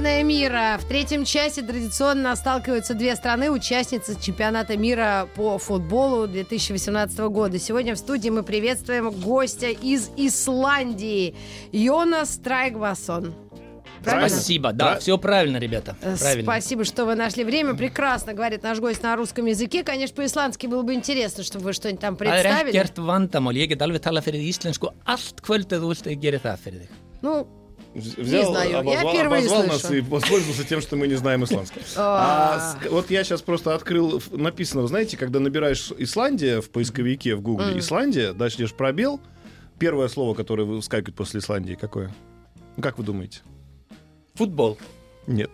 Сборная мира. В третьем часе традиционно сталкиваются две страны, участницы чемпионата мира по футболу 2018 года. Сегодня в студии мы приветствуем гостя из Исландии, Йонас Трайгвасон. Правильно? Спасибо, да, все правильно, ребята. Э, Правильно. Спасибо, что вы нашли время. Прекрасно говорит наш гость на русском языке. Конечно, по-исландски было бы интересно, чтобы вы что-нибудь там представили. Ну, Взял, знаю. Я обозвал, впервые обозвал слышу. нас и воспользовался тем, что мы не знаем исландский. А, вот я сейчас просто открыл, написано, знаете, когда набираешь Исландия в поисковике в Гугле, Исландия, дальше идешь пробел, первое слово, которое выскакивает после Исландии, какое? Ну, как вы думаете? Футбол, Нет.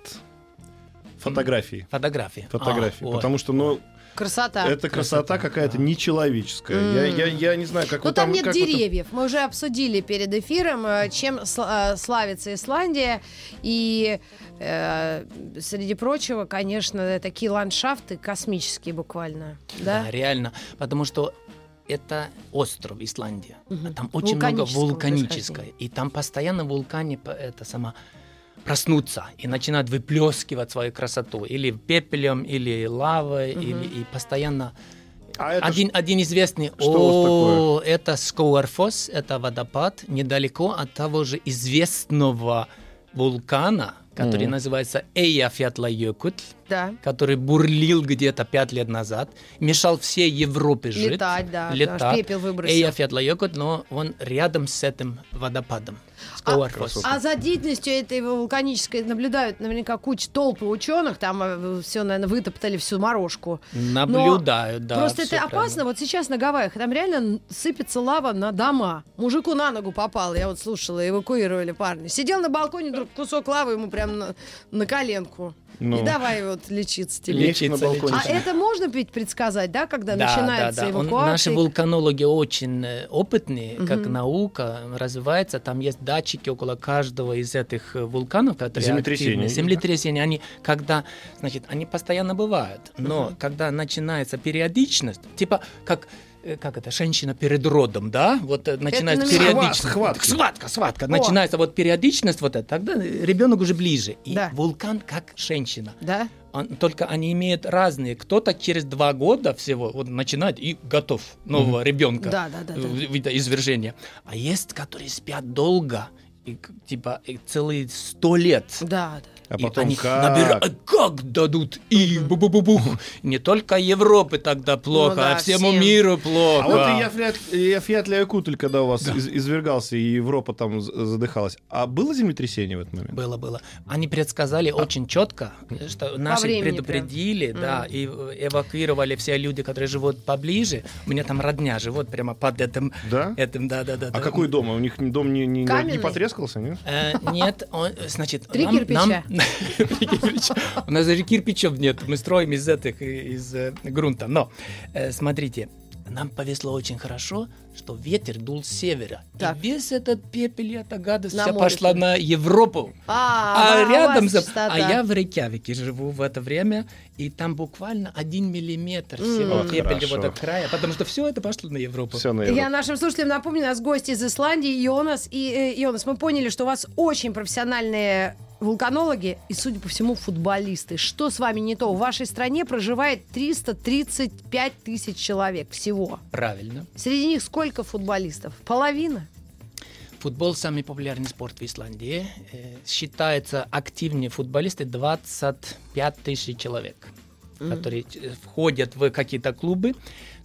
Фотографии. фотография. Фотографии. А, вот. Потому что, ну, красота. это красота какая-то нечеловеческая. Я, я, я не знаю, как Ну, вы там там... нет как вы деревьев. Мы уже обсудили перед эфиром, э, чем э, славится Исландия. И э, среди прочего, конечно, такие ландшафты космические буквально. Да? Да, реально. Потому что это остров Исландия. Мгм. Там очень много Вулканического вулканическое. И там постоянно вулкане это сама проснутся и начинают выплескивать свою красоту. Или пепелем, или лавой, или и постоянно А это один, один известный. что О, это Скоуэрфос, это водопад недалеко от того же известного вулкана, который Мгм. называется Эйяфятлайокут, Да. который бурлил где-то пять лет назад, мешал всей Европе жить. Летать, да. летать. аж пепел выбросил. Эйяфятлайокут, но он рядом с этим водопадом. Скоуэрфос. А за деятельностью этой вулканической наблюдают наверняка куча толпы ученых, там все, наверное, вытоптали всю морожку. Наблюдают, да. Просто это правильно. опасно. Вот сейчас на Гавайях там реально сыпется лава на дома. Мужику на ногу попал, я вот слушала, эвакуировали парня. Сидел на балконе, вдруг кусок лавы ему прям на, на коленку. Ну. И давай вот лечиться тебе. Лечь на Лечиться, балконе. А это можно ведь предсказать, да, когда Да, начинается да, да. Он- эвакуация? наши вулканологи очень э, опытные, как наука развивается. Там есть датчики около каждого из этих э, вулканов, которые Землетрясения? Землетрясения, они когда, значит, они постоянно бывают. Но когда начинается периодичность, типа как как это, женщина перед родом, да, вот э, начинается называется периодичность. схватки. Схватка, схватка. О. Начинается вот периодичность вот это, тогда ребенок уже ближе. И Да. вулкан как женщина. Да? Он- только они имеют разные. Кто-то через два года всего вот начинает и готов нового ребенка Да, да, да, да. в- вида извержения. А есть, которые спят долго, и, типа и целые сто лет. Да, да. А И потом они как? набирают- как дадут и бу-бу-бу-бух. Не только Европы тогда плохо, Ну да, а всему всем. миру плохо. А вот и Яфлят- Яфьятля Якутель, когда у вас из- извергался, и Европа там задыхалась. А было землетрясение в этот момент? Было, было. Они предсказали очень четко, что наши предупредили, да, и э, эвакуировали все люди, которые живут поближе. У меня там родня живут прямо под этим, Да? этим, да, да, да. А да. какой дом? У них дом не, не, не потрескался, нет? Э, нет, он, значит, Три нам- кирпича. нам- Три кирпича. У нас даже кирпичев нет, мы строим из этих, из э, грунта. Но, э, смотрите, нам повезло очень хорошо, что ветер дул с севера. Так. И весь этот пепель и эта гадость На вся море пошла на Европу. А, А, рядом за... чистота. А я в Рейкявике живу в это время, и там буквально один миллиметр всего М. пепеля Хорошо. вот от края, потому что все это пошло на Европу. Все на Я Европу. нашим слушателям напомню, у нас гость из Исландии, Йонас. И, э, Йонас, мы поняли, что у вас очень профессиональные вулканологи и, судя по всему, футболисты. Что с вами не то? В вашей стране проживает 335 тысяч человек всего. Правильно. Среди них сколько футболистов? Половина? Футбол самый популярный спорт в Исландии. Э, Считается активнее футболисты 25 тысяч человек, которые э, входят в какие-то клубы.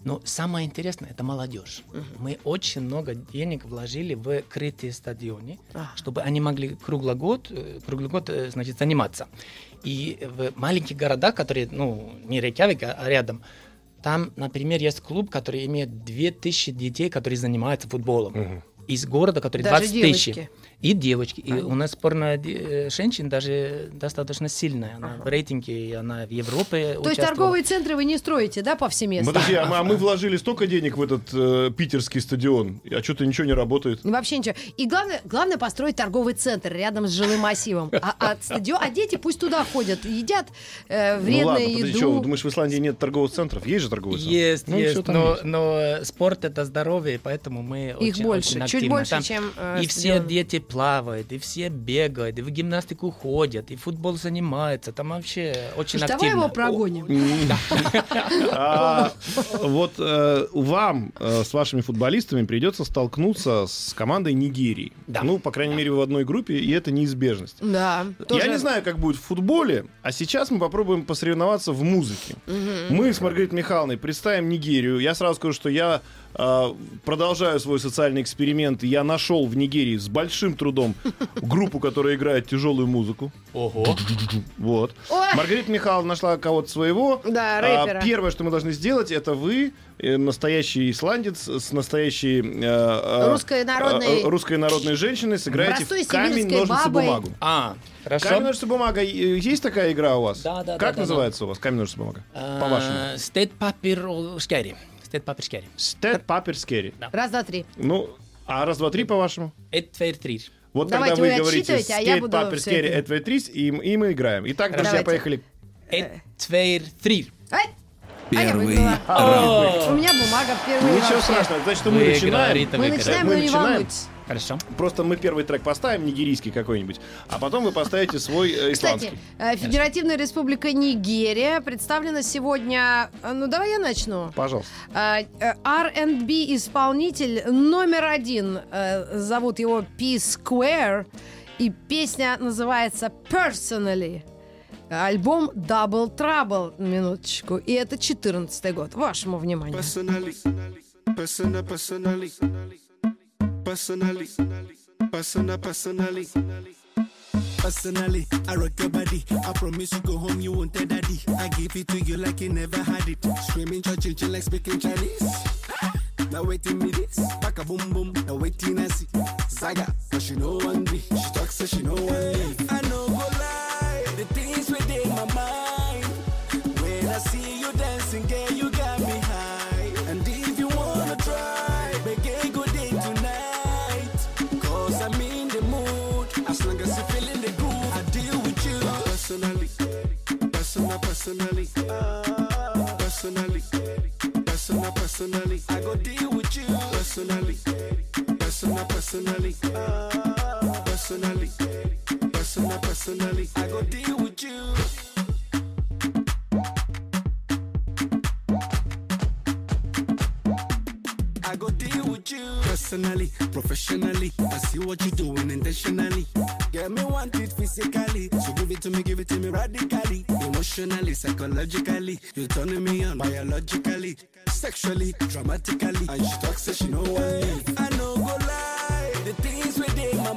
Но самое интересное это молодежь. Мы очень много денег вложили в крытые стадионы, А. чтобы они могли круглый год, э, круглый год э, значит, заниматься. И в маленьких городах, которые, ну, не Рейкявик, а рядом, там, например, есть клуб, который имеет 2000 детей, которые занимаются футболом. Из города, который Даже 20 тысяч. И девочки. И у нас де- э, женщин даже достаточно сильная. Она в рейтинге, и она в Европе То есть торговые центры вы не строите, да, повсеместно? Подожди, а мы, а мы вложили столько денег в этот э, питерский стадион, а что-то ничего не работает. Ну, Вообще ничего. И главное, главное построить торговый центр рядом с жилым массивом. А, а стадион, а дети пусть туда ходят, едят э, ну вредную ладно, подожди, еду. что, думаешь, в Исландии нет торговых центров? Есть же торговые центры? Есть, Ну, есть, но, есть. но спорт это здоровье, поэтому мы Их очень, больше, очень чуть больше, там. чем, э, и все стадион. дети плавают, и все бегают, и в гимнастику ходят, и футбол занимаются. Там вообще очень Слушай, давай активно. его прогоним. А, вот э, вам э, с вашими футболистами придется столкнуться с командой Нигерии. Ну, по крайней мере, в одной группе, и это неизбежность. Да. Я не знаю, как будет в футболе, а сейчас мы попробуем посоревноваться в музыке. Мы с Маргаритой Михайловной представим Нигерию. Я сразу скажу, что я продолжаю свой социальный эксперимент. Я нашел в Нигерии с большим трудом группу, которая играет тяжелую музыку. Ого. Вот. Ой. Маргарита Михайловна нашла кого-то своего. Да, А, рэпера. первое, что мы должны сделать, это вы, э, настоящий исландец, с настоящей э, э, Русской народной- э, русской народной женщиной, сыграете Простой в камень, ножницы, бабой. бумагу. А, хорошо. Камень, ножницы, бумага. Э, Есть такая игра у вас? Да, да, Как да, да, называется у вас камень, ножницы, бумага? А, По-вашему. Steinn, pappír, skæri. Steinn, pappír, skæri. Steinn, pappír, skæri. Да. Раз, два, три. Ну, а раз, два, три, по-вашему? Einn, tveir, þrír. Вот Давайте тогда вы вы говорите а я буду папер, это- эт, твер, трис, и, и мы играем. Итак, друзья, Давайте. поехали. Эт, твер, три. Ай! А Первый раунд. У меня бумага впервые Ничего вообще. страшного. Значит, что мы начинаем. Мы начинаем, но не волнуйтесь. Хорошо. Просто мы первый трек поставим, нигерийский какой-нибудь, а потом вы поставите свой э, исландский. Кстати, э, Федеративная Республика Нигерия представлена сегодня... э, Ну, давай я начну. Пожалуйста. R&B исполнитель номер один. Зовут его P-Square. И песня называется Personally. Альбом Double Trouble, минуточку. И это 14 год. Вашему вниманию. Personally, personal, personally, personally, personal, personally. Personally, I rock your body. I promise you go home, you won't tell daddy. I give it to you like you never had it. Screaming, church, chill like speaking Chinese. Now waiting me this, back a boom boom. Now waiting I see Zaga, but she know one day. She talks so she know one day. I know go lie, the things within my mind. Personal, personally. Personally, personal, personally. I go deal with you. Personally, personal, personally. Personally, personal, personally. I go deal with you. I go deal with you personally, professionally. I see what you're doing intentionally. Get me want it physically, so give it to me, give it to me radically, emotionally, psychologically. You're turning me on biologically, sexually, dramatically. And she talks, so she know what I know. Go lie, the things within my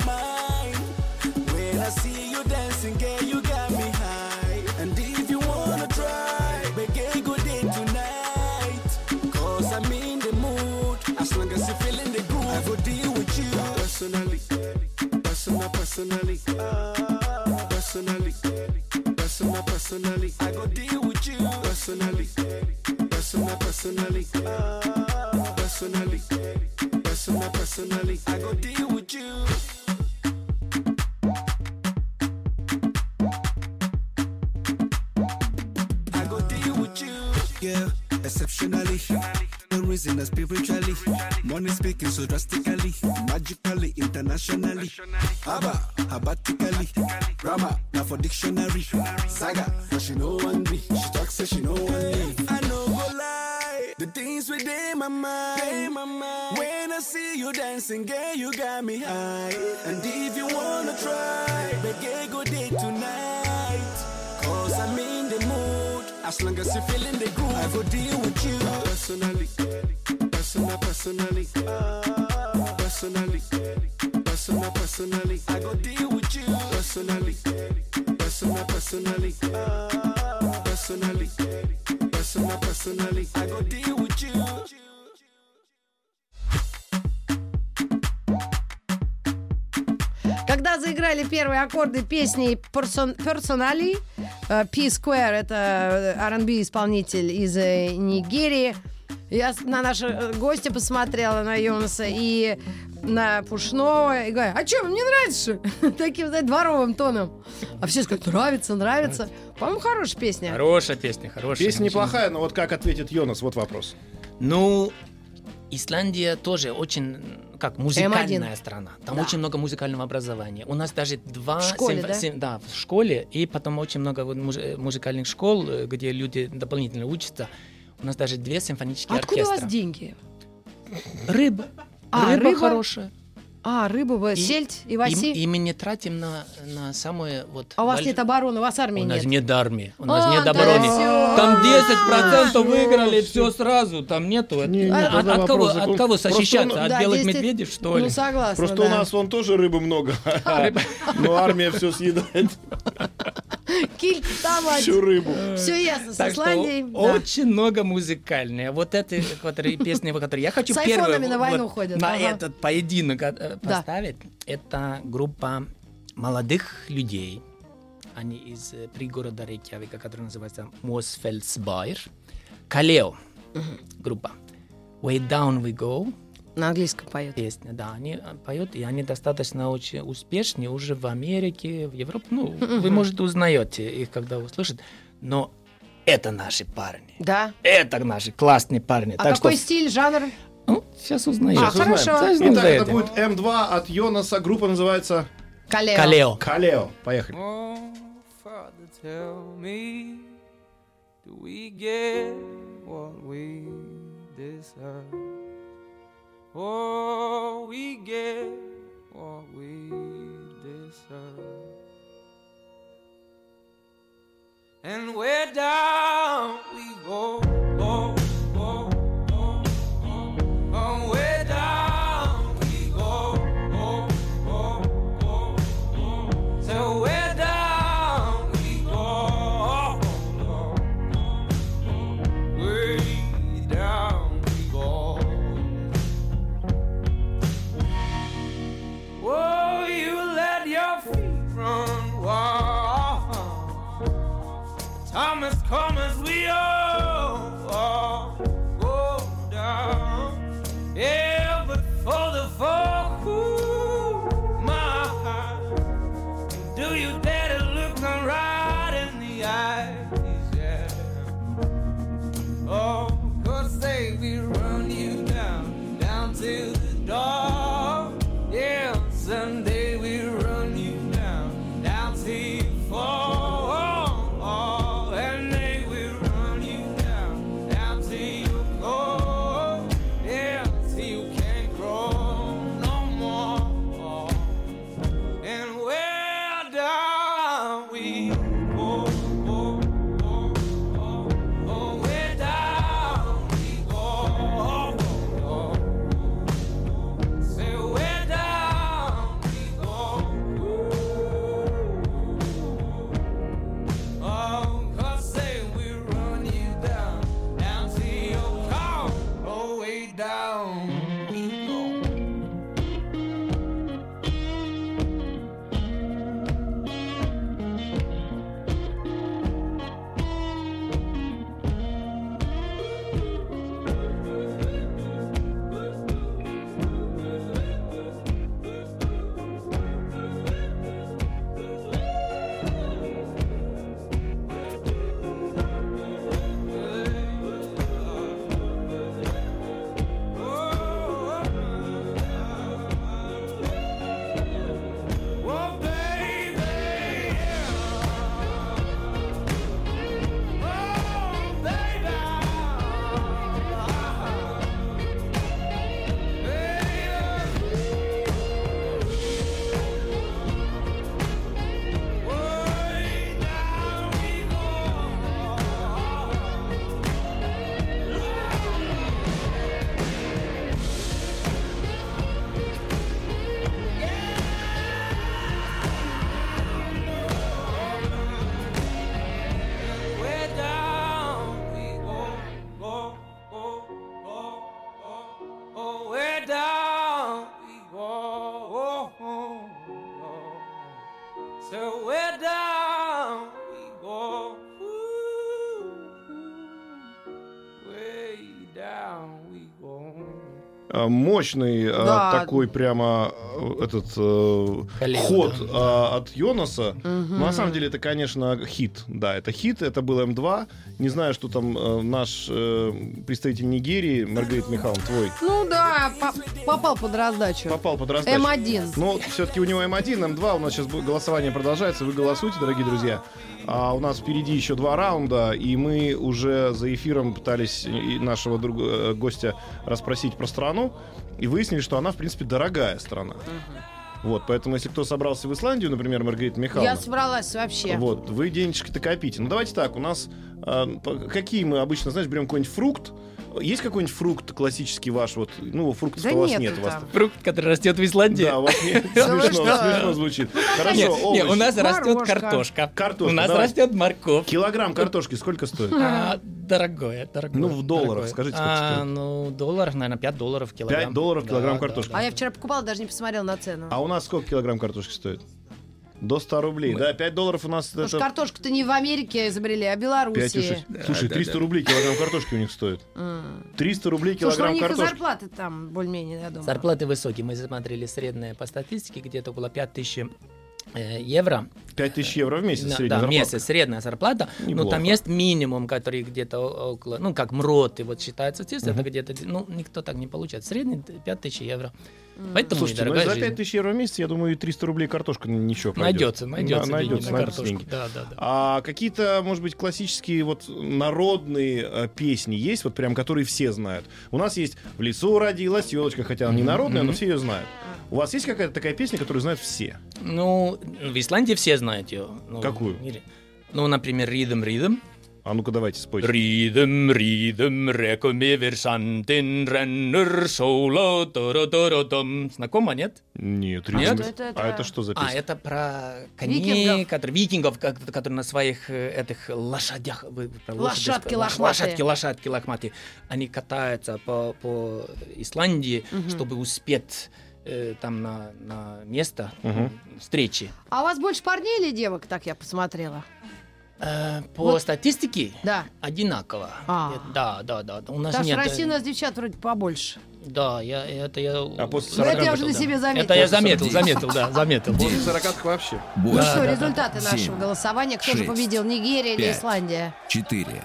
Когда заиграли первые аккорды песни Person- Personally, P-Square, это э, R&B исполнитель из э, Нигерии, я на нашего э, гостя посмотрела, на Йонаса, и на Пушного, и говорю, а что, мне нравится, что?» Таким, знаете, дворовым тоном. А все скажут, нравится, нравится. По-моему, хорошая песня. Хорошая песня, хорошая. Песня неплохая, но вот как ответит Йонас, вот вопрос. Ну, Исландия тоже очень как музыкальная М1. страна. Там Да. очень много музыкального образования. У нас даже два В школе, симф- да? сим- да, в школе, и потом очень много вот муж- э, музыкальных школ, э, где люди дополнительно учатся. У нас даже две симфонические Откуда у вас оркестра. деньги? Рыба. А, рыба, рыба? хорошая. А, рыбу, вы, И- сельдь, И, иваси? и мы не тратим на, на самые вот... А у вас больш- нет обороны, у вас армии У нас нет. нет армии, у нас А, нет обороны. Там 10% всё, выиграли, всё. все сразу, там нету. Не, не, от, тогда от кого, от кого Просто защищаться? он- От Да, белых здесь ты- медведей, что ли? Ну, согласна, Просто да. у нас вон тоже рыбы много, но армия все съедает, Килька там всю рыбу. Все ясно, Так что Исландией. очень много музыкальные. Вот эти которые, песни, которые я хочу С первую айфонами на войну ходят, на этот поединок э, Да. поставить. Это группа молодых людей. Они из э, пригорода Рейкьявика, который называется Мосфельдсбайр. Калео группа. Way Down We Go. На английском поет. песня, да, они э, поют, и они достаточно очень успешны уже в Америке, в Европе. Ну, вы, может, узнаете их, когда услышите, но это наши парни. Да. Это наши классные парни. А так какой что, стиль, жанр? ну, сейчас узнаете. А, хорошо. Сейчас Итак, это будет М2 от Йонаса. Группа называется Калео. Калео. Калео. Поехали. Oh, Father, tell me, do we get what we deserve? Oh, we get what we deserve. And where down we go, Мощный а, Да. такой прямо этот э, ход а, от Йонаса. Но на самом деле это, конечно, хит. Да, это хит, это был М2. Не знаю, что там э, наш э, представитель Нигерии, Маргарита Михайловна, твой, Ну да, по- попал под раздачу. попал под раздачу. М1. Но все-таки у него М1, М2. У нас сейчас голосование продолжается. Вы голосуйте, дорогие друзья. А у нас впереди еще два раунда, и мы уже за эфиром пытались нашего друга, э, гостя расспросить про страну, и выяснили, что она, в принципе, дорогая страна. Вот, поэтому, если кто собрался в Исландию, например, Маргарита Михайловна, Я собралась вообще. вот, вы денежки-то копите. Ну, давайте так, у нас по- какие мы обычно, знаешь, берем какой-нибудь фрукт. Есть какой-нибудь фрукт классический ваш? Вот, ну, фруктов Да у вас нет. У вас. Фрукт, который растет в Исландии. да, у вас нет. Смешно, смешно звучит. Хорошо, Нет, у нас растет картошка. Картошка, У нас растет морковь. Килограмм картошки сколько стоит? А, дорогое, дорогое. Ну, в долларах скажите, сколько а, стоит? Ну, долларов, наверное, 5 долларов килограмм. 5 долларов килограмм картошки. А я вчера покупала, даже не посмотрела на цену. А у нас сколько килограмм картошки стоит? До 100 рублей. Да, 5 долларов у нас Потому что это... картошку-то не в Америке изобрели, а в 5 Беларуси. Слушай, 300 рублей килограмм картошки у них стоит. 300 рублей Слушай, ну у килограмм них и картошки. зарплаты там более-менее, я думаю. Зарплаты высокие. Мы смотрели среднее по статистике, где-то около 5000 э, евро. 5000 евро в месяц На- средняя да, зарплата. месяц, средняя зарплата. Но Неплохо. там есть минимум, который где-то около, ну, как МРОТы, вот считается здесь, это где-то, ну, никто так не получает. Средний 5000 евро. Поэтому Слушайте, ну за жизнь. 5000 евро в месяц, я думаю, и 300 рублей картошка ничего пойдет. Найдется, найдется, деньги найдется, на найдется картошку. деньги. Да, да, да. А какие-то, может быть, классические вот народные э, песни есть, вот прям, которые все знают? У нас есть «В лесу родилась елочка», хотя она не народная, но все ее знают. У вас есть какая-то такая песня, которую знают все? Ну, в Исландии все знают ее. Ну, Какую? или- Ну, например, Ридом Ридом. А ну-ка давайте спойте. Ридом, ридом, реком över sanden ränner sola, торо-торо-том. Знакомо, нет? Нет, Нет? ритм. Это- это- А это что за А, песня? это про коней, Викингов. которые, викингов, которые на своих э, этих лошадях... вы про лошади Лошадки сказали? лохматые. Лошадки, лошадки лохматые. Они катаются по, по Исландии, чтобы успеть э, там на, на место Мгм. встречи. А у вас больше парней или девок, так я посмотрела? Э, по Вот. статистике Да. одинаково. А. Э, Да, да, да. У нас в нет... э, России у нас девчат вроде побольше. Да, я, это я... А после Ну, это 40 я уже на да. себе заметила. Это я заметил, заметил, да, заметил. После 40 вообще. Ну что, результаты нашего голосования. Кто же победил, Нигерия или. Исландия? четыре,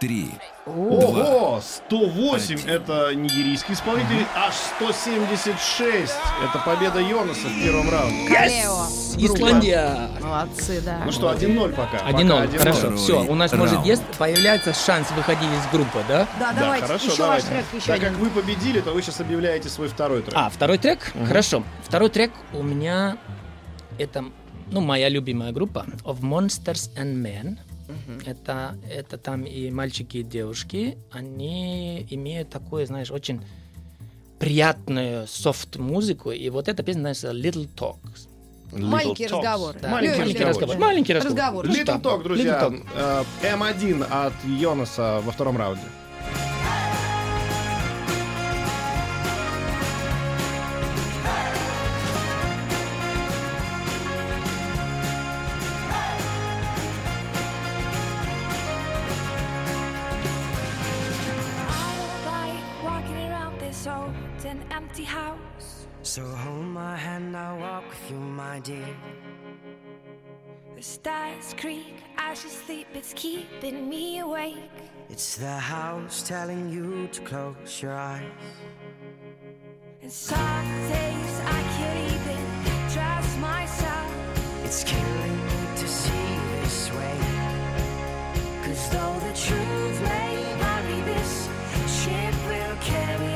три, Ого! 108 это нигерийский исполнитель, аж 176 это победа Йонаса в первом раунде. Калео. Исландия! Молодцы, да. Ну что, 1-0 пока. 1-0, Пока хорошо, Второй все, у нас может раунд. есть, появляется шанс выходить из группы, да? Да, Да, давайте, хорошо, еще давайте. ваш трек, еще Так один. как вы победили, то вы сейчас объявляете свой второй трек. А, второй трек? Хорошо. Второй трек у меня это, ну, моя любимая группа Of Monsters and Men. Это, это там и мальчики, и девушки. Они имеют такое, знаешь, очень приятную софт-музыку. И вот эта песня называется Little Talks. Little Маленькие Talks. разговоры. Да, Маленький разговор. Маленький разговор. Разговор. Ну Little что? Talk, друзья. Little Talk. Э, М1 от Йонаса во втором раунде. Stars creak as you sleep, it's keeping me awake. It's the house telling you to close your eyes. And some days I can't even trust myself. It's killing me to see this way. Cause though the truth may vary, this ship will carry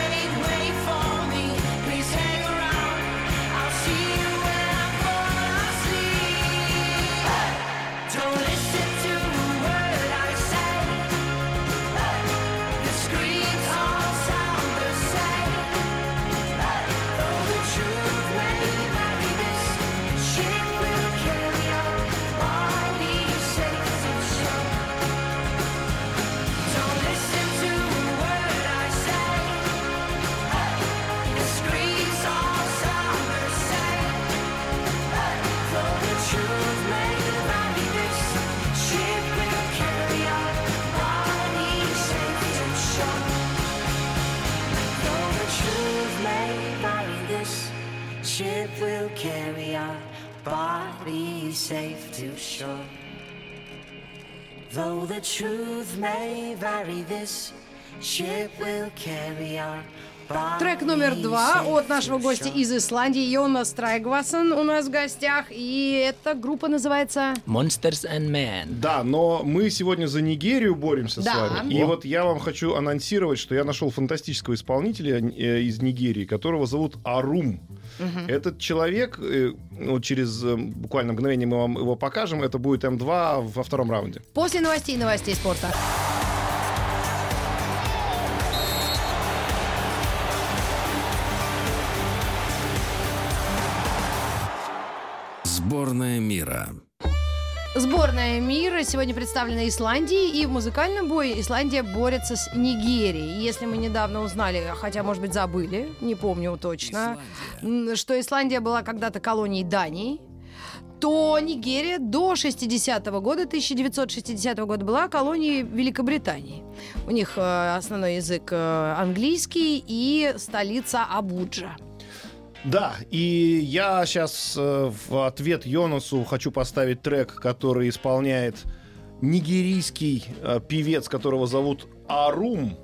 carry our body safe to shore. Though the truth may vary, this ship will carry our Трек номер два от нашего гостя из Исландии, Йонас Трайгвасон у нас в гостях. И эта группа называется... Monsters and Men. Да, но мы сегодня за Нигерию боремся Да. с вами. И вот я вам хочу анонсировать, что я нашел фантастического исполнителя э, из Нигерии, которого зовут Арум. Этот человек, э, вот через э, буквально мгновение мы вам его покажем, это будет М2 во втором раунде. После новостей новостей спорта. Сборная мира. Сборная мира сегодня представлена Исландией, и в музыкальном бое Исландия борется с Нигерией. Если мы недавно узнали, хотя, может быть, забыли, не помню точно, м, что Исландия была когда-то колонией Дании, то Нигерия до 60-го года, 1960 года, была колонией Великобритании. У них э, основной язык э, английский и столица Абуджа. Да, и я сейчас в ответ Йонасу хочу поставить трек, который исполняет нигерийский э, певец, которого зовут Арум.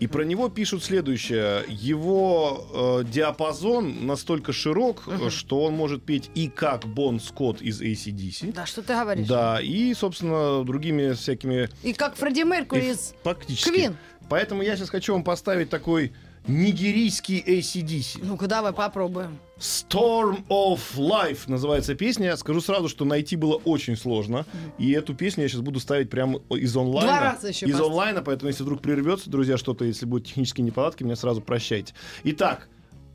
И про него пишут следующее. Его э, диапазон настолько широк, э, что он может петь и как Бон Скотт из ACDC. Да, что ты говоришь? Да, и, собственно, другими всякими... И как Фредди Меркьюри эф- из Практически. Квин. Поэтому я сейчас хочу вам поставить такой нигерийский ACDC. Ну-ка, давай попробуем. Storm of Life называется песня. Скажу сразу, что найти было очень сложно. И эту песню я сейчас буду ставить прямо из онлайна. Два раза еще Из поставь. онлайна, поэтому если вдруг прервется, друзья, что-то, если будут технические неполадки, меня сразу прощайте. Итак,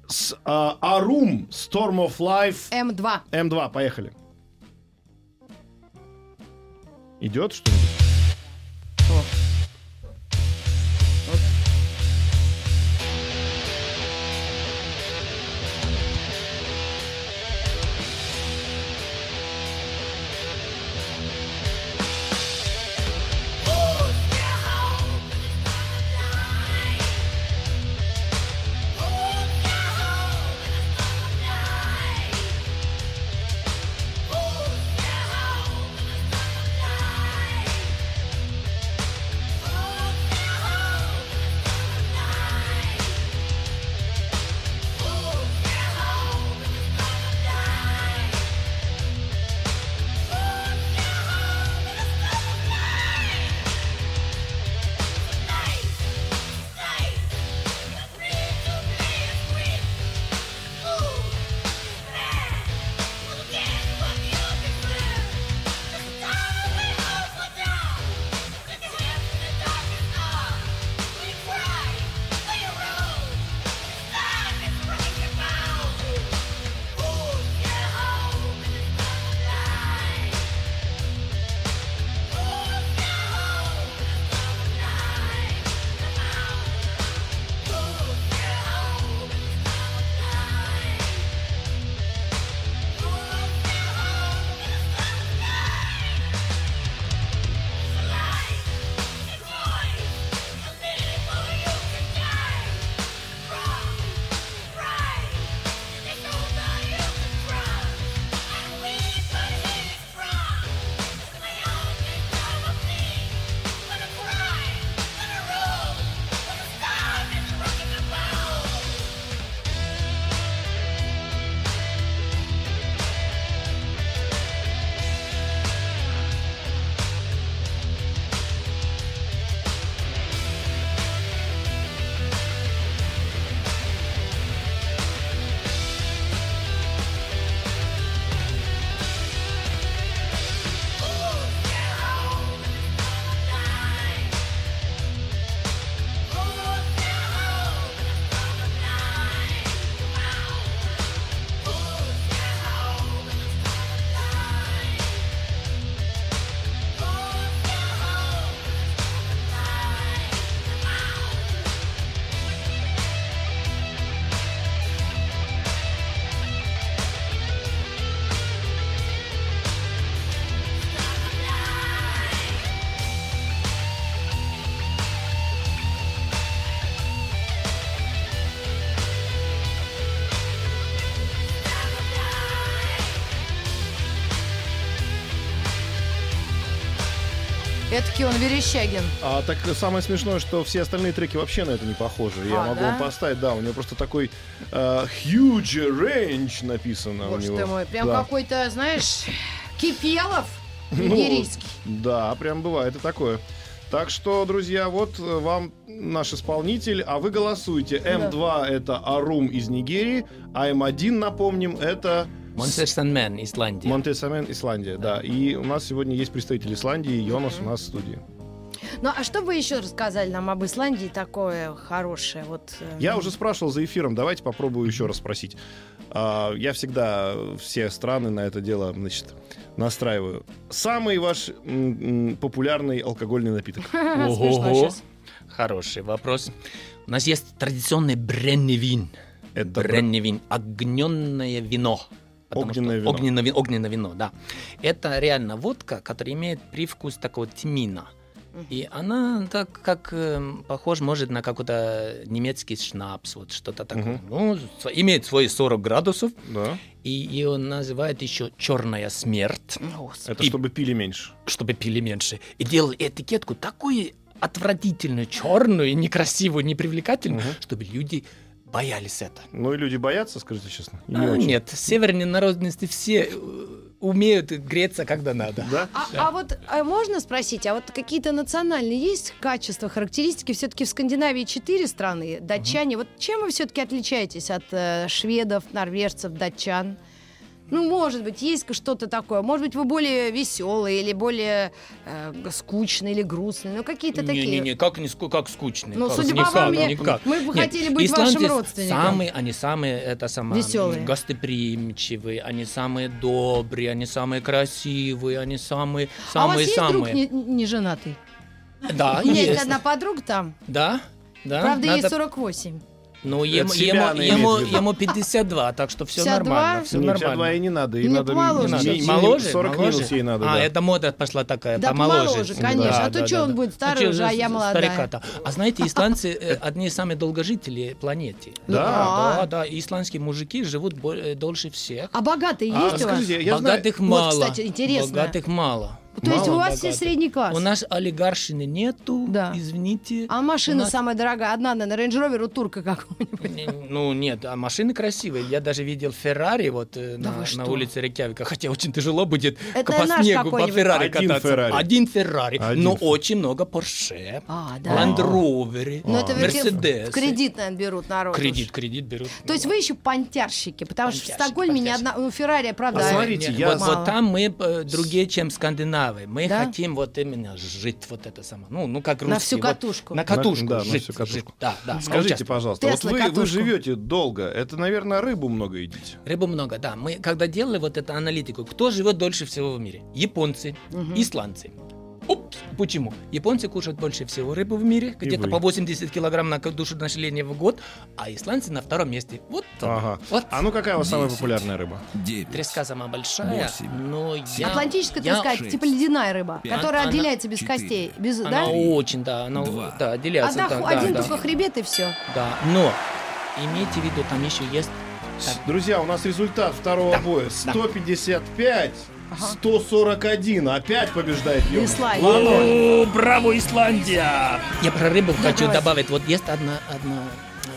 с, а, Arum, Storm of Life, М2. М2, поехали. Идет что-нибудь? Эдакий он Верещагин. А так самое смешное, что все остальные треки вообще на это не похожи. Я А, могу да? вам поставить, да, у него просто такой э, huge range написано Боже у него. ты мой, прям Да. какой-то, знаешь, Кипелов Ну, нигерийский. Да, прям бывает и такое. Так что, друзья, вот э, вам наш исполнитель, а вы голосуйте. М2 это Арум из Нигерии, а М1, напомним, это Монсерсенмен, Исландия. Монтесамен, Исландия. Да, и у нас сегодня есть представитель Исландии, Йонас у нас в студии. Ну, а что вы еще рассказали нам об Исландии такое хорошее? Вот, э, Я уже спрашивал за эфиром, давайте попробую еще раз спросить. А, Я всегда все страны на это дело, значит, настраиваю. Самый ваш популярный алкогольный напиток? Щас. Хороший вопрос. У нас есть традиционный бренневин. Это бренневин. Огненное вино. Потому Огненное что вино. Огненное, ви- огненное вино, да. Это реально водка, которая имеет привкус такого тмина. И она так как эм, похож, может, на какой-то немецкий шнапс, вот что-то такое. Ну, с- имеет свои 40 градусов, Да. и ее называют еще черная смерть. Это И- чтобы пили меньше. чтобы пили меньше. И делал этикетку такую отвратительную, черную, некрасивую, непривлекательную, чтобы люди боялись это. Ну и люди боятся, скажите честно. А, не очень. нет, северные народности все э, умеют греться, когда надо. Да? А, а вот а можно спросить, а вот какие-то национальные есть качества, характеристики? Все-таки в Скандинавии четыре страны, датчане. Вот чем вы все-таки отличаетесь от э, шведов, норвежцев, датчан? Ну, может быть, есть что-то такое. Может быть, вы более веселые или более э, скучные или грустные. Ну, какие-то такие. Не-не-не, как, не как скучные. Ну, Как? судя по Никак, вам, мне- никак. мы бы Нет, хотели быть вашим исландцы родственником. Самые, они самые, это самое, Весёлые. гостеприимчивые, они самые добрые, они самые красивые, они самые, а у вас самые, есть самые. друг не, не женатый? Да, У меня есть есть. одна подруга там. Да, да. Правда, ей надо- 48. Ну, ему, себя ему, ему, виду. ему 52, так что все 52? нормально. Все Не, нормально. 52 и не надо. Ей Нет, надо моложе Не ей- Моложе? 40 моложе? минус ей надо, А, да. это мода пошла такая, Да, помоложе. помоложе, конечно. А то чё он будет старый чё уже, а я молодая? старика-то? А знаете, исландцы э, одни из самых долгожителей планеты. Да? Да, да. Исландские мужики живут э, дольше всех. А богатые А, есть у вас? Богатых Вот, мало. кстати, интересно. Богатых мало. То есть у вас все богатых. средний класс? У нас олигаршины нету, Да. извините. А машина нас- самая дорогая? Одна, наверное, Range Rover у турка какого-нибудь. Ну нет, а машины красивые. Я даже видел Феррари вот э, Да на, на улице Рейкьявика. Хотя очень тяжело будет Это по снегу по? Феррари Один кататься. Феррари. Один Феррари. Один Но Феррари. очень много Порше, А, да. Land Rover, Ну, это в- в кредит, наверное, берут народ. Кредит, уж. кредит берут. То есть вы еще понтярщики, потому что в Понтярщики, Стокгольме ни одна... Ну, Феррари, правда, А смотрите, я- вот, вот там мы э, другие, чем Скандинавы. Мы Да? хотим вот именно жить вот это самое. Ну, ну как На русские. всю вот катушку. на катушку. Да, на жить, всю катушку. жить. Да, да. Скажите, пожалуйста, вот Тесла вы, вы катушку. живете долго. Это, наверное, рыбу много едите. Рыбу много, да. Мы когда делали вот эту аналитику, кто живет дольше всего в мире? Японцы, исландцы. Упс, почему? Японцы кушают больше всего рыбы в мире, где-то по 80 килограмм на душу населения в год, а исландцы на втором месте. Вот. Ага. Вот. А ну какая у вас самая популярная рыба? девять, Треска самая большая, Восемь. но я... Атлантическая я- треска, это шесть. типа ледяная рыба, Пять. которая Она- отделяется без костей. Без, Она да? очень, да, она Два. да, отделяется. Одна да, ху- да, один да. только хребет и все. Да, но имейте в виду, там еще есть Друзья, у нас результат второго боя. 155, 141. Опять побеждает Йонас. Исландия. О, браво, Исландия! Я про рыбу хочу давайте. добавить. Вот есть одна, одна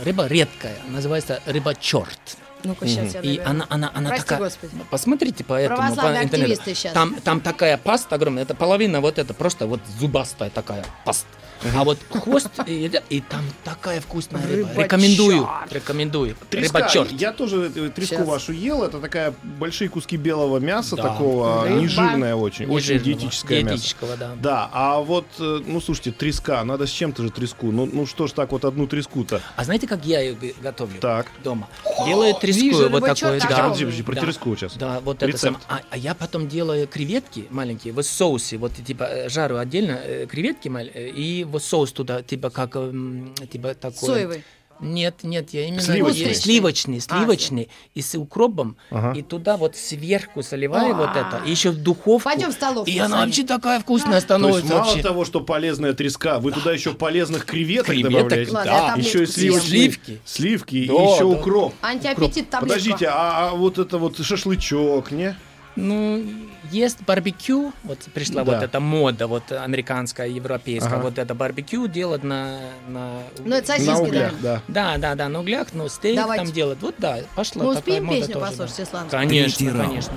рыба редкая, называется рыба черт. Ну-ка, сейчас я И она, она, она Прости, такая. Господи. Посмотрите по этому по интернету. Там, там такая паста огромная, это половина вот это просто вот зубастая такая паста. А вот хвост и, и там такая вкусная рыба. Рекомендую, рекомендую. Треска, Рыба черт. я тоже треску вашу ел. Это такая большие куски белого мяса, Да. такого Рыба. нежирное очень, очень диетическое мясо. да. Да, а вот, э, ну слушайте, треска, надо с чем-то же треску. Ну, ну что ж так вот одну треску-то? А знаете, как я ее готовлю? Так. Дома. Делаю треску, вижу, вот такое. так да. Подожди, подожди, про Да. треску сейчас. Да, вот это сам. А, а я потом делаю креветки маленькие в соусе, вот типа э, жару отдельно э, креветки и вот соус туда типа как м, типа такой. Соевый. Нет, нет, я именно Сливочный. е- сливочный, А, сливочный и с укропом Ага. и туда вот сверху заливаю А. вот это, и еще в духовку. Пойдем в столовку И она сами. вообще такая вкусная То есть становится мало вообще. того, что полезная треска, вы туда еще полезных креветок, Креветок, добавляете. Ладно, да. Еще и сливочные. Сливки. Сливки и Да, еще да. укроп. Антиаппетит таблетка. Подождите, а, а вот это вот шашлычок, не? Ну, есть барбекю, вот пришла Да. вот эта мода, вот американская, европейская, Ага. вот это барбекю делать на... на... Ну, это сосиски, На да. углях, да. Да, да, да, на углях, но стейк Давайте. там делать. Вот да, пошла Мы такая успеем мода песню тоже, послушать да. исландскую? Конечно, Третий конечно.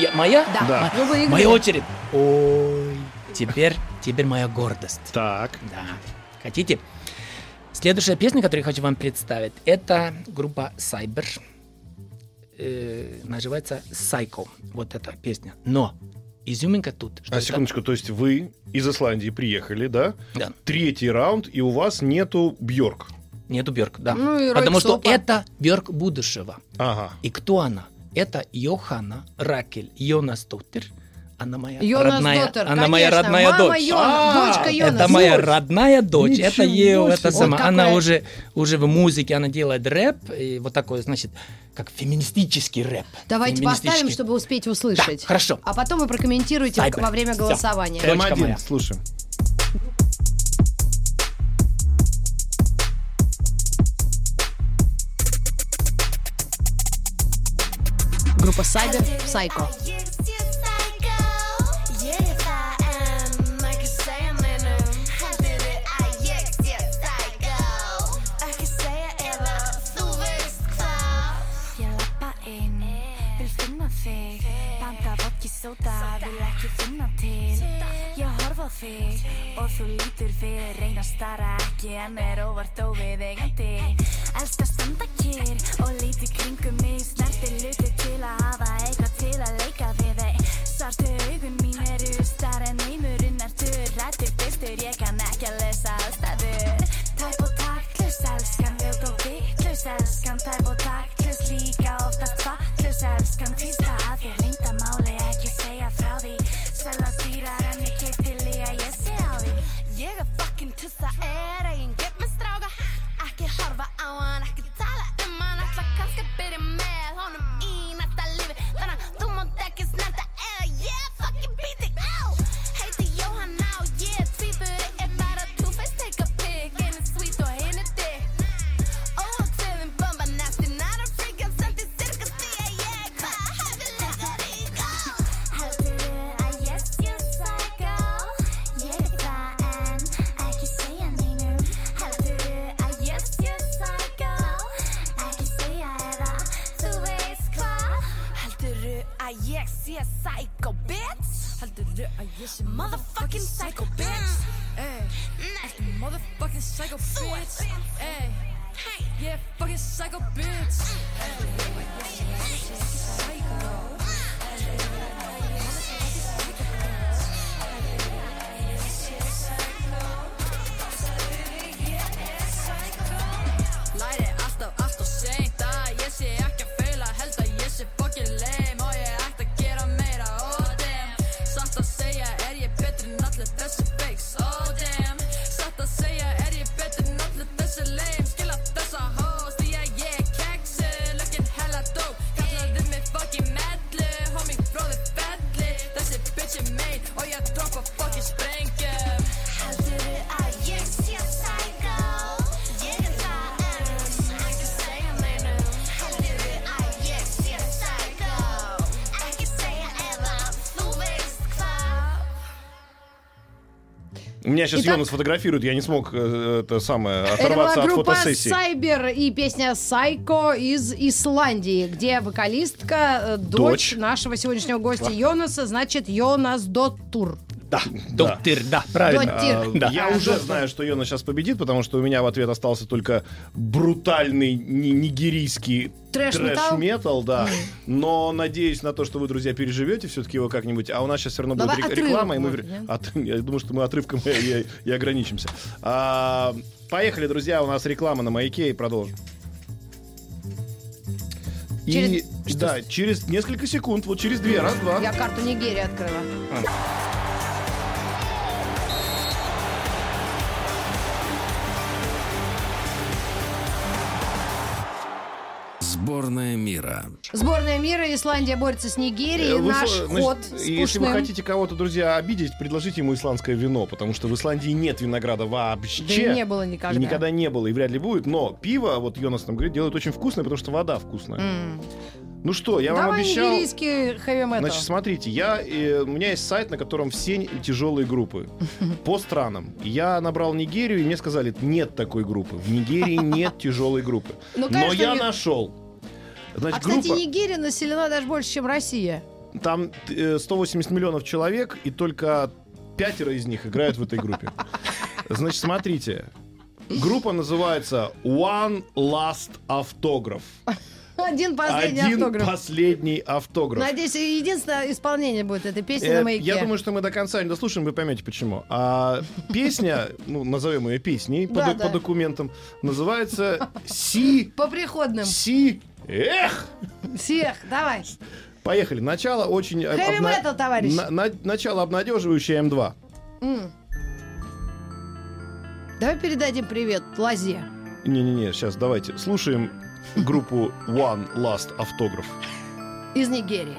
Я- моя? Да. Да. Вы выиграли. Моя очередь. Ой, теперь, теперь моя гордость. Так. Да. Хотите? Следующая песня, которую я хочу вам представить, это группа Cyber. Э, называется Psycho. Вот эта песня. Но изюминка тут. что А это- секундочку, то есть вы из Исландии приехали, да? Да. Третий раунд, и у вас нету Бьорк. Нету Бjörk, да. Ну и Потому что это Бjörk будущего. Ага. И кто она? Это Йоханна Ракель Йонас Доттер. Она моя Йонас родная, Доттер, она моя конечно. родная Мама дочь. Йона- А, дочка Йонас. Это моя Дочь. родная дочь. это Ничего ее, себе. это Вот сама. Она какая. уже, уже в музыке, она делает рэп. И вот такой, значит, как феминистический рэп. Давайте поставим, Феминистический. чтобы успеть услышать. Да, хорошо. А потом вы прокомментируете Сайбер. во время голосования. Дочка М1, моя. слушаем. Группа Сайбер Psycho. Sóta, vil ekki finna til. Ég horfa á þig og þú lítur Reyna að stara ekki en er óvart óviðeigandi Elskar að standa kýr og líti kringum Меня сейчас Итак- Йона сфотографирует, я не смог э, это самое Это была оторваться от группа фотосессии. Сайбер и песня Psycho из Исландии, где вокалистка, э, дочь, Дочь. нашего сегодняшнего гостя Йонаса, значит, Йонас Доттур. Да, Доттер, да, правильно. А, Да. Я А, уже Доттер. знаю, что Йона сейчас победит, потому что у меня в ответ остался только брутальный ни- нигерийский трэш-метал, да. Но надеюсь на то, что вы, друзья, переживете все-таки его как-нибудь. А у нас сейчас все равно будет Давай отрывок, реклама, и мы... может? От- Я думаю, что мы отрывком и, и- ограничимся. А, Поехали, друзья, у нас реклама на маяке и продолжим. И, Через- да, через несколько секунд, вот через две, раз, два. Я карту Нигерии открыла. Сборная мира. Сборная мира Исландия борется с Нигерией. Э, вы Наш значит, ход Если вы хотите кого-то, друзья, обидеть, предложите ему исландское вино, потому что в Исландии нет винограда вообще. Да и не было никогда. И никогда не было, и вряд ли будет. Но пиво, вот Йонас нам говорит, делают очень вкусное, потому что вода вкусная. М. Ну что, я вам Давай обещал... нигерийский хэви метал. Значит, смотрите, я, э, у меня есть сайт, на котором все тяжелые группы по странам. Я набрал Нигерию, и мне сказали, нет такой группы. В Нигерии нет тяжелой группы. Ну, Но я не- нашел. а, Значит, кстати, группа, Нигерия населена даже больше, чем Россия. там э, 180 миллионов человек, и только пятеро из них играют в этой группе. Значит, смотрите. Группа называется One Last Автограф. Один последний Один автограф. последний автограф. Надеюсь, единственное исполнение будет этой песни Э, на маяке. Я думаю, что мы до конца не дослушаем, вы поймете почему. А песня, ну, назовем ее песней по, Да, ду- да. по документам, называется Си... По приходным. Си... Эх! Всех, давай. Поехали. Начало очень... Heavy обна- metal, товарищ. на- на- начало обнадеживающее М2. М. Давай передадим привет Лазе. Не-не-не, сейчас давайте. Слушаем группу One Last Автограф. из Нигерии.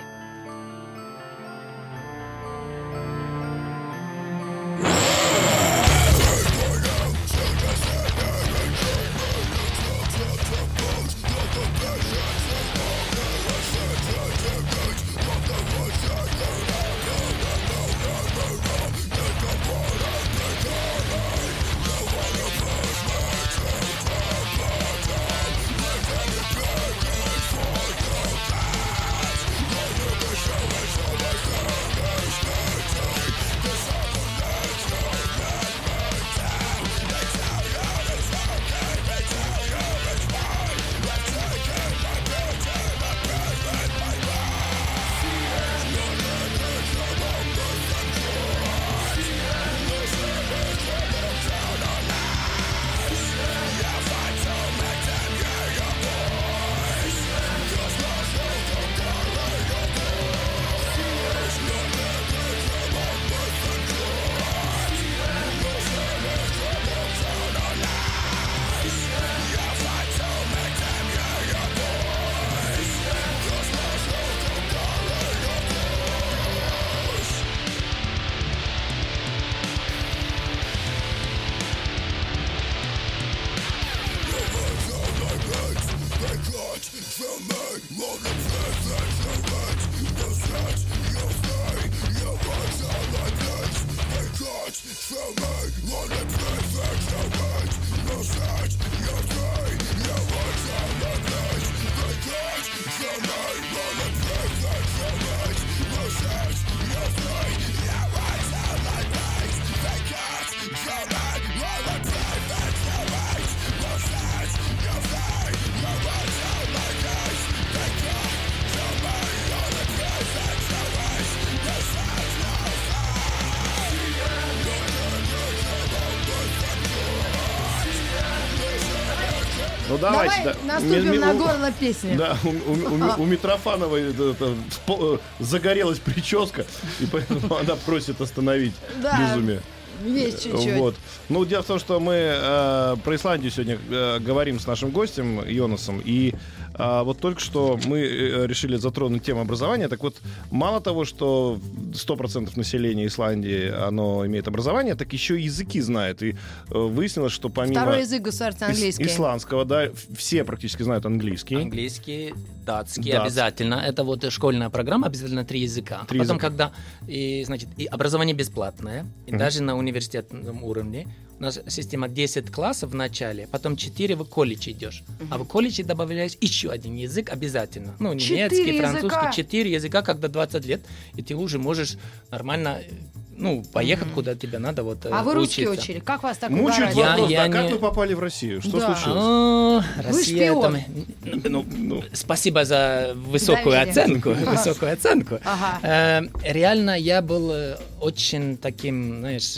Ну давайте, Давай да. наступим Ми- на горло песни. Да, у, у- у- у Митрофановой это- э, загорелась прическа, и поэтому она просит остановить Да. безумие. Есть чуть-чуть. Вот. Ну, дело в том, что мы э, про Исландию сегодня э, говорим с нашим гостем Йонасом, и э, вот только что мы э, решили затронуть тему образования. Так вот, мало того, что 100% населения Исландии, оно имеет образование, так еще и языки знает. И э, выяснилось, что помимо Второй язык государственный ис- английский. исландского, да, все практически знают английский. Английский, датский Датский. обязательно. Это вот школьная программа, обязательно три языка. Три Потом, языка. когда и, значит, и образование бесплатное, и даже на университетном уровне. У нас система 10 классов в начале, потом 4 в колледж идешь. А в колледже добавляешь еще один язык обязательно. Ну, немецкий, языка? французский, 4 языка, когда 20 лет, и ты уже можешь нормально э, ну, поехать, куда тебе надо вот э, А вы русский учиться. учили? Как вас так угораздило? Я- вопрос, я а как не- вы попали в Россию? Что Да. случилось? О, Россия шпион. там, ну, ну, спасибо за высокую Доверие. оценку. Высокую оценку. Ага. Э, реально я был э, очень таким, знаешь,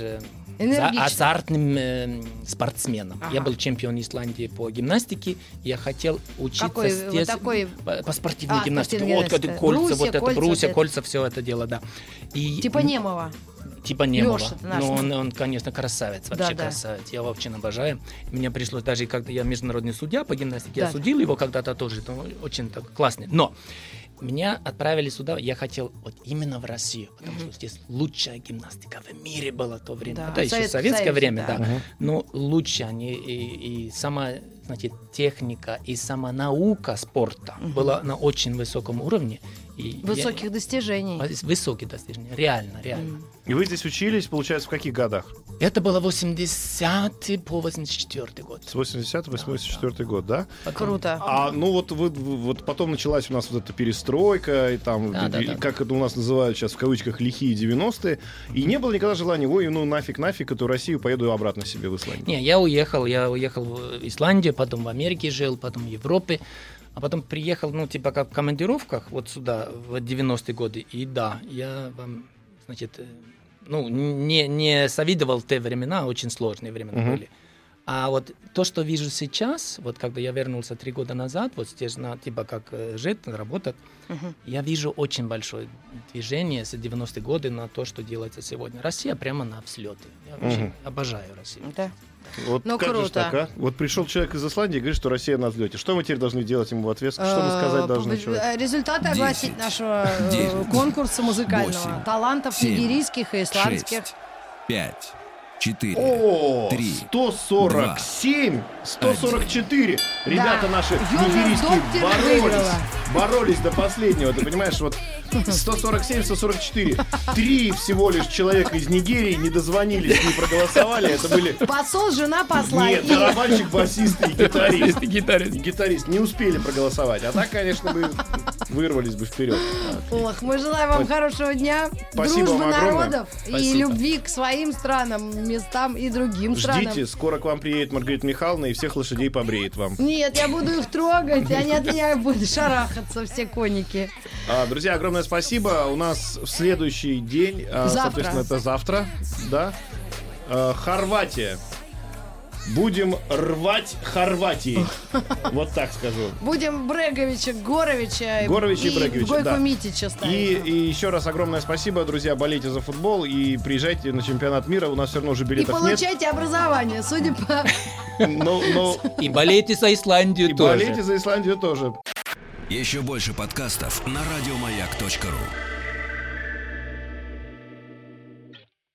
э, Энергичным. азартным э, спортсменом. Ага. Я был чемпион Исландии по гимнастике. Я хотел учиться Какой вы дет- такой- по, по спортивной А, гимнастике. Вот гимнастика. кольца, Брусья, вот это кольца, брусья, вот это. кольца, все это дело, да. И Типа Немова. Типа Немова. Наш. Но он, он, конечно, красавец, вообще Да, да. красавец. Я его очень обожаю. Мне пришлось даже, когда я международный судья по гимнастике, я Да. судил его когда-то тоже. Это очень так классный. Но меня отправили сюда, я хотел вот именно в Россию, потому что здесь лучшая гимнастика в мире была то время. Да, Это еще Совет- советское Союзе, время, да. да. Но лучше они и, и сама значит, техника и сама наука спорта была на очень высоком уровне. И я- Высоких достижений. Высокие достижения, реально, реально. И вы здесь учились, получается, в каких годах? Это было 80 по 84 год. С 80 84 год, да? Потом- Круто. А ну вот, вы, вот потом началась у нас вот эта перестройка, и там, Да, да, и- да. как это у нас называют сейчас в кавычках, лихие 90-е. И не было никогда желания, ой, ну нафиг, нафиг, эту Россию поеду обратно себе в Исландию. Не, я уехал, я уехал в Исландию, потом в Америке жил, потом в Европе, а потом приехал, ну, типа как в командировках вот сюда в 90-е годы. И да, я вам, значит, э, ну, не, не завидовал в те времена, очень сложные времена Мгм. были. А вот то, что вижу сейчас, вот когда я вернулся три года назад, вот здесь, на, типа как э, жить, работать, я вижу очень большое движение с 90-е годы на то, что делается сегодня. Россия прямо на взлете. Я очень Мгм. обожаю Россию. Да. Вот Ну, как же круто. так, а? Вот пришел человек из Исландии и говорит, что Россия на взлете. Что мы теперь должны делать ему в ответ? Что мы сказать Э, должны пов- человеку? э, Результаты огласить нашего э, конкурса музыкального. Талантов нигерийских и исландских. Пять, четыре, О, три, 147, 144. Ребята Да. наши нигерийские боролись. выиграла. Боролись до последнего. Ты понимаешь, вот 147, 144. Три всего лишь человека из Нигерии не дозвонились, не проголосовали. Это были... Посол, жена посла. Нет, барабанщик, басист и гитарист. гитарист. И гитарист не успели проголосовать. А так, конечно, бы вырвались бы вперед. Ох, мы желаем вам хорошего дня, Спасибо дружбы народов и любви к своим странам, местам и другим странам. Ждите, скоро к вам приедет Маргарита Михайловна и всех лошадей побреет вам. Нет, я буду их трогать, и они от меня будут шарахаться, все коники. А, друзья, огромное спасибо. У нас в следующий день, а, Завтра. соответственно, это завтра, да, а, Хорватия. Будем рвать Хорватии. Вот так скажу. Будем Бреговича, Горовича Горовича и Бреговича, Гойко да. Митича И, и еще раз огромное спасибо, друзья. Болейте за футбол и приезжайте на чемпионат мира. У нас все равно уже И билетов нет. получайте образование, судя по... Но, но И болейте за Исландию и тоже. болейте за Исландию тоже. Еще больше подкастов на радиомаяк.ру.